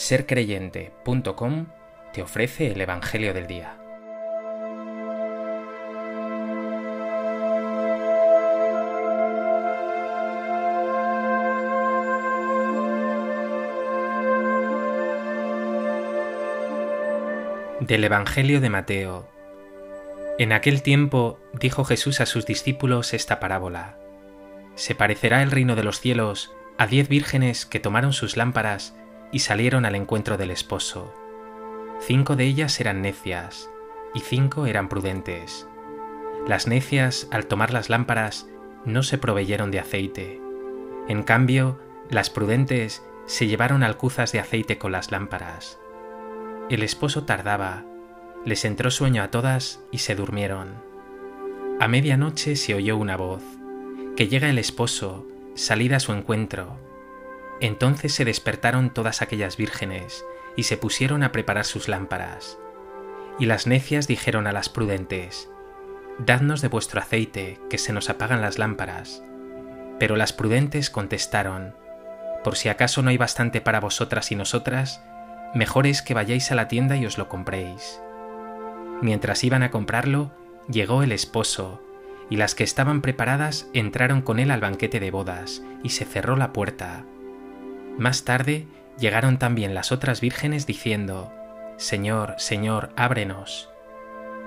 sercreyente.com te ofrece el Evangelio del Día. Del Evangelio de Mateo. En aquel tiempo dijo Jesús a sus discípulos esta parábola. Se parecerá el reino de los cielos a diez vírgenes que tomaron sus lámparas y salieron al encuentro del esposo. Cinco de ellas eran necias y cinco eran prudentes. Las necias, al tomar las lámparas, no se proveyeron de aceite. En cambio, las prudentes se llevaron alcuzas de aceite con las lámparas. El esposo tardaba, les entró sueño a todas y se durmieron. A medianoche se oyó una voz, que llega el esposo, salida a su encuentro entonces se despertaron todas aquellas vírgenes y se pusieron a preparar sus lámparas. Y las necias dijeron a las prudentes, Dadnos de vuestro aceite, que se nos apagan las lámparas. Pero las prudentes contestaron, Por si acaso no hay bastante para vosotras y nosotras, mejor es que vayáis a la tienda y os lo compréis. Mientras iban a comprarlo, llegó el esposo, y las que estaban preparadas entraron con él al banquete de bodas, y se cerró la puerta. Más tarde llegaron también las otras vírgenes diciendo, Señor, Señor, ábrenos.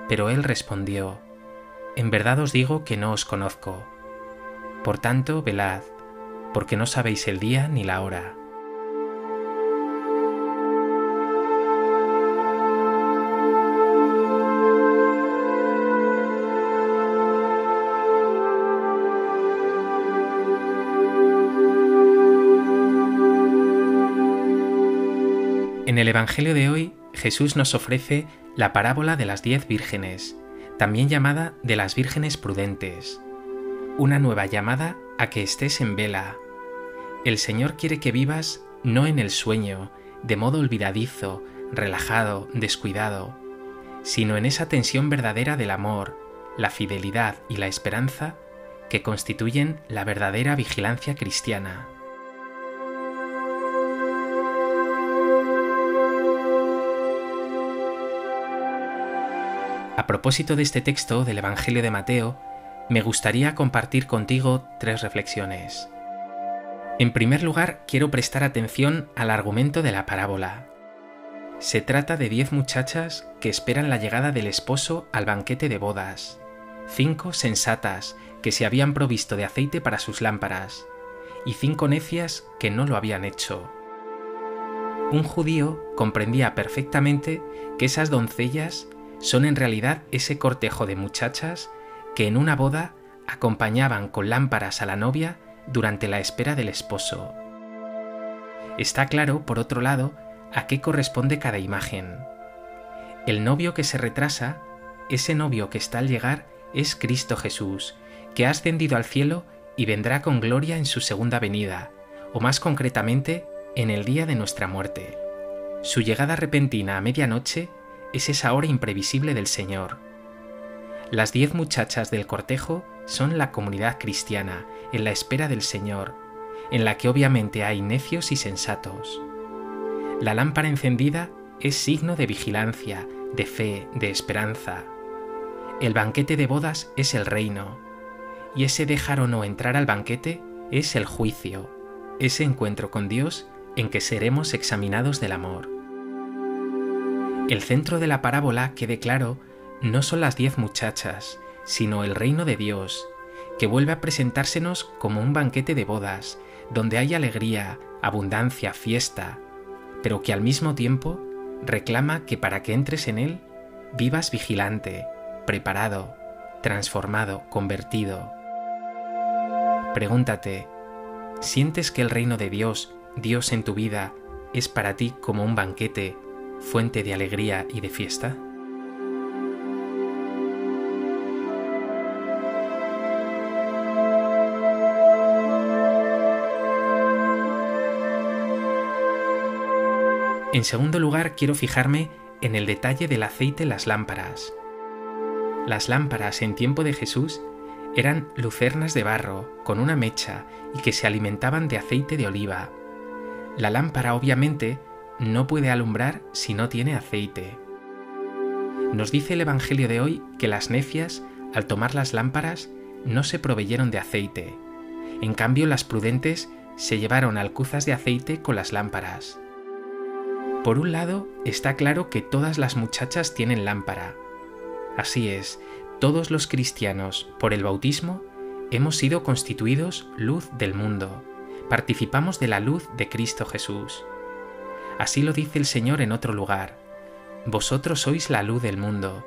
Pero él respondió, En verdad os digo que no os conozco. Por tanto, velad, porque no sabéis el día ni la hora. En el Evangelio de hoy, Jesús nos ofrece la parábola de las diez vírgenes, también llamada de las vírgenes prudentes, una nueva llamada a que estés en vela. El Señor quiere que vivas no en el sueño, de modo olvidadizo, relajado, descuidado, sino en esa tensión verdadera del amor, la fidelidad y la esperanza que constituyen la verdadera vigilancia cristiana. A propósito de este texto del Evangelio de Mateo, me gustaría compartir contigo tres reflexiones. En primer lugar, quiero prestar atención al argumento de la parábola. Se trata de diez muchachas que esperan la llegada del esposo al banquete de bodas, cinco sensatas que se habían provisto de aceite para sus lámparas, y cinco necias que no lo habían hecho. Un judío comprendía perfectamente que esas doncellas son en realidad ese cortejo de muchachas que en una boda acompañaban con lámparas a la novia durante la espera del esposo. Está claro, por otro lado, a qué corresponde cada imagen. El novio que se retrasa, ese novio que está al llegar, es Cristo Jesús, que ha ascendido al cielo y vendrá con gloria en su segunda venida, o más concretamente, en el día de nuestra muerte. Su llegada repentina a medianoche es esa hora imprevisible del Señor. Las diez muchachas del cortejo son la comunidad cristiana en la espera del Señor, en la que obviamente hay necios y sensatos. La lámpara encendida es signo de vigilancia, de fe, de esperanza. El banquete de bodas es el reino, y ese dejar o no entrar al banquete es el juicio, ese encuentro con Dios en que seremos examinados del amor. El centro de la parábola, quede claro, no son las diez muchachas, sino el reino de Dios, que vuelve a presentársenos como un banquete de bodas, donde hay alegría, abundancia, fiesta, pero que al mismo tiempo reclama que para que entres en él, vivas vigilante, preparado, transformado, convertido. Pregúntate, ¿sientes que el reino de Dios, Dios en tu vida, es para ti como un banquete fuente de alegría y de fiesta? En segundo lugar, quiero fijarme en el detalle del aceite en las lámparas. Las lámparas en tiempo de Jesús eran lucernas de barro con una mecha y que se alimentaban de aceite de oliva. La lámpara obviamente no puede alumbrar si no tiene aceite. Nos dice el Evangelio de hoy que las necias, al tomar las lámparas, no se proveyeron de aceite. En cambio, las prudentes se llevaron alcuzas de aceite con las lámparas. Por un lado, está claro que todas las muchachas tienen lámpara. Así es, todos los cristianos, por el bautismo, hemos sido constituidos luz del mundo. Participamos de la luz de Cristo Jesús. Así lo dice el Señor en otro lugar. Vosotros sois la luz del mundo.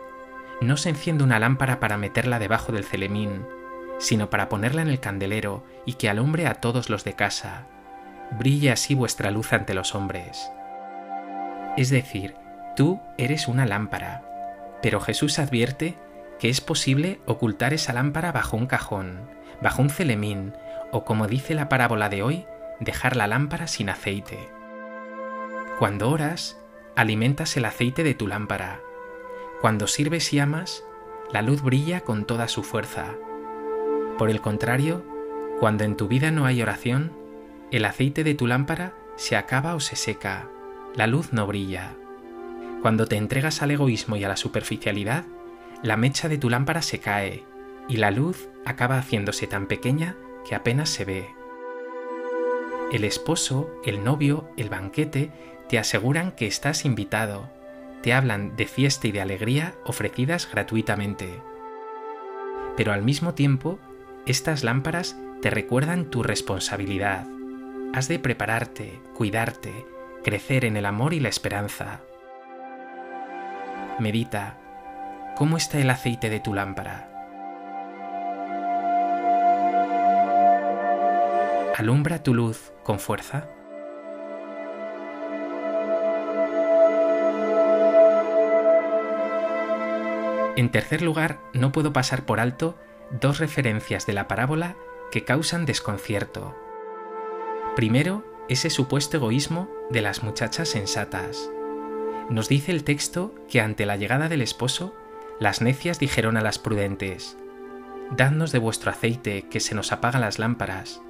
No se enciende una lámpara para meterla debajo del celemín, sino para ponerla en el candelero y que alumbre a todos los de casa. Brille así vuestra luz ante los hombres. Es decir, tú eres una lámpara, pero Jesús advierte que es posible ocultar esa lámpara bajo un cajón, bajo un celemín, o como dice la parábola de hoy, dejar la lámpara sin aceite. Cuando oras, alimentas el aceite de tu lámpara. Cuando sirves y amas, la luz brilla con toda su fuerza. Por el contrario, cuando en tu vida no hay oración, el aceite de tu lámpara se acaba o se seca, la luz no brilla. Cuando te entregas al egoísmo y a la superficialidad, la mecha de tu lámpara se cae y la luz acaba haciéndose tan pequeña que apenas se ve. El esposo, el novio, el banquete te aseguran que estás invitado, te hablan de fiesta y de alegría ofrecidas gratuitamente. Pero al mismo tiempo estas lámparas te recuerdan tu responsabilidad. Has de prepararte, cuidarte, crecer en el amor y la esperanza. Medita, ¿cómo está el aceite de tu lámpara? ¿Alumbra tu luz con fuerza? En tercer lugar, no puedo pasar por alto dos referencias de la parábola que causan desconcierto. Primero, ese supuesto egoísmo de las muchachas sensatas. Nos dice el texto que ante la llegada del esposo, las necias dijeron a las prudentes, Dadnos de vuestro aceite, que se nos apagan las lámparas.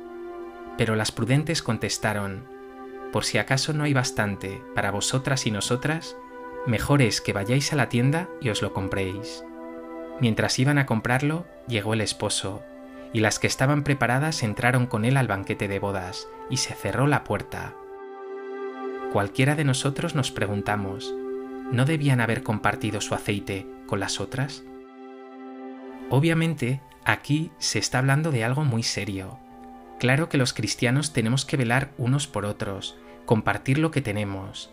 Pero las prudentes contestaron, Por si acaso no hay bastante para vosotras y nosotras, mejor es que vayáis a la tienda y os lo compréis. Mientras iban a comprarlo, llegó el esposo, y las que estaban preparadas entraron con él al banquete de bodas, y se cerró la puerta. Cualquiera de nosotros nos preguntamos, ¿no debían haber compartido su aceite con las otras? Obviamente, aquí se está hablando de algo muy serio. Claro que los cristianos tenemos que velar unos por otros, compartir lo que tenemos.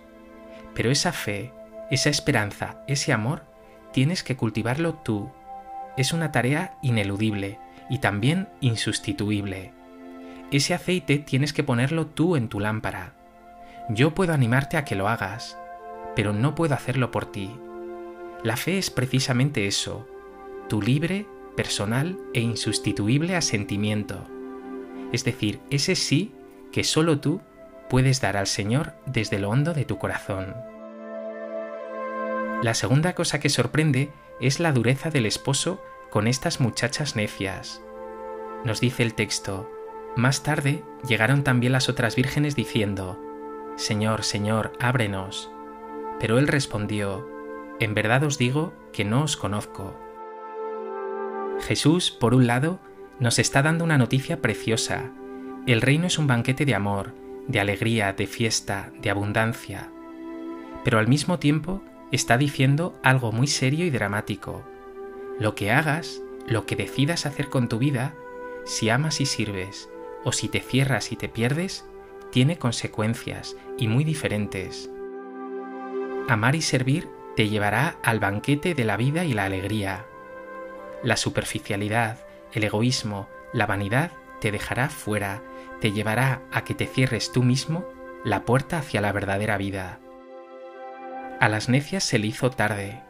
Pero esa fe, esa esperanza, ese amor, tienes que cultivarlo tú. Es una tarea ineludible y también insustituible. Ese aceite tienes que ponerlo tú en tu lámpara. Yo puedo animarte a que lo hagas, pero no puedo hacerlo por ti. La fe es precisamente eso, tu libre, personal e insustituible asentimiento. Es decir, ese sí que solo tú puedes dar al Señor desde lo hondo de tu corazón. La segunda cosa que sorprende es la dureza del esposo con estas muchachas necias. Nos dice el texto, más tarde llegaron también las otras vírgenes diciendo, Señor, Señor, ábrenos. Pero él respondió, En verdad os digo que no os conozco. Jesús, por un lado, nos está dando una noticia preciosa. El reino es un banquete de amor, de alegría, de fiesta, de abundancia. Pero al mismo tiempo está diciendo algo muy serio y dramático. Lo que hagas, lo que decidas hacer con tu vida, si amas y sirves, o si te cierras y te pierdes, tiene consecuencias y muy diferentes. Amar y servir te llevará al banquete de la vida y la alegría. La superficialidad, el egoísmo, la vanidad te dejará fuera, te llevará a que te cierres tú mismo la puerta hacia la verdadera vida. A las necias se le hizo tarde.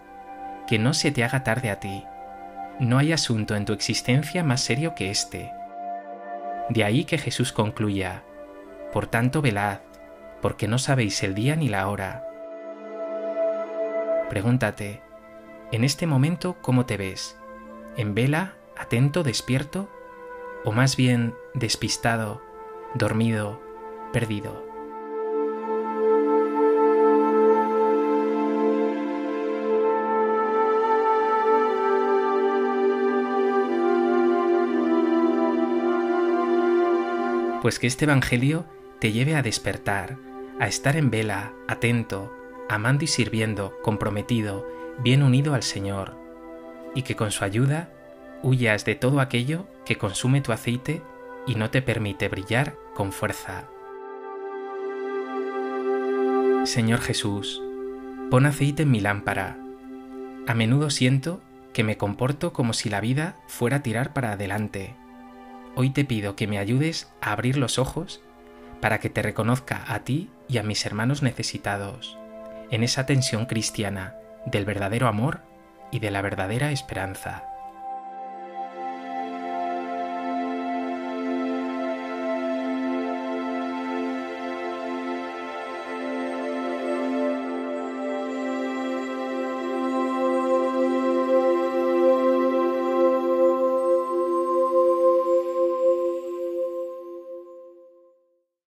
Que no se te haga tarde a ti. No hay asunto en tu existencia más serio que este. De ahí que Jesús concluya, Por tanto velad, porque no sabéis el día ni la hora. Pregúntate, en este momento, ¿cómo te ves? ¿En vela, atento, despierto? ¿O más bien despistado, dormido, perdido? Pues que este Evangelio te lleve a despertar, a estar en vela, atento, amando y sirviendo, comprometido, bien unido al Señor, y que con su ayuda huyas de todo aquello que consume tu aceite y no te permite brillar con fuerza. Señor Jesús, pon aceite en mi lámpara. A menudo siento que me comporto como si la vida fuera a tirar para adelante. Hoy te pido que me ayudes a abrir los ojos para que te reconozca a ti y a mis hermanos necesitados, en esa tensión cristiana del verdadero amor y de la verdadera esperanza.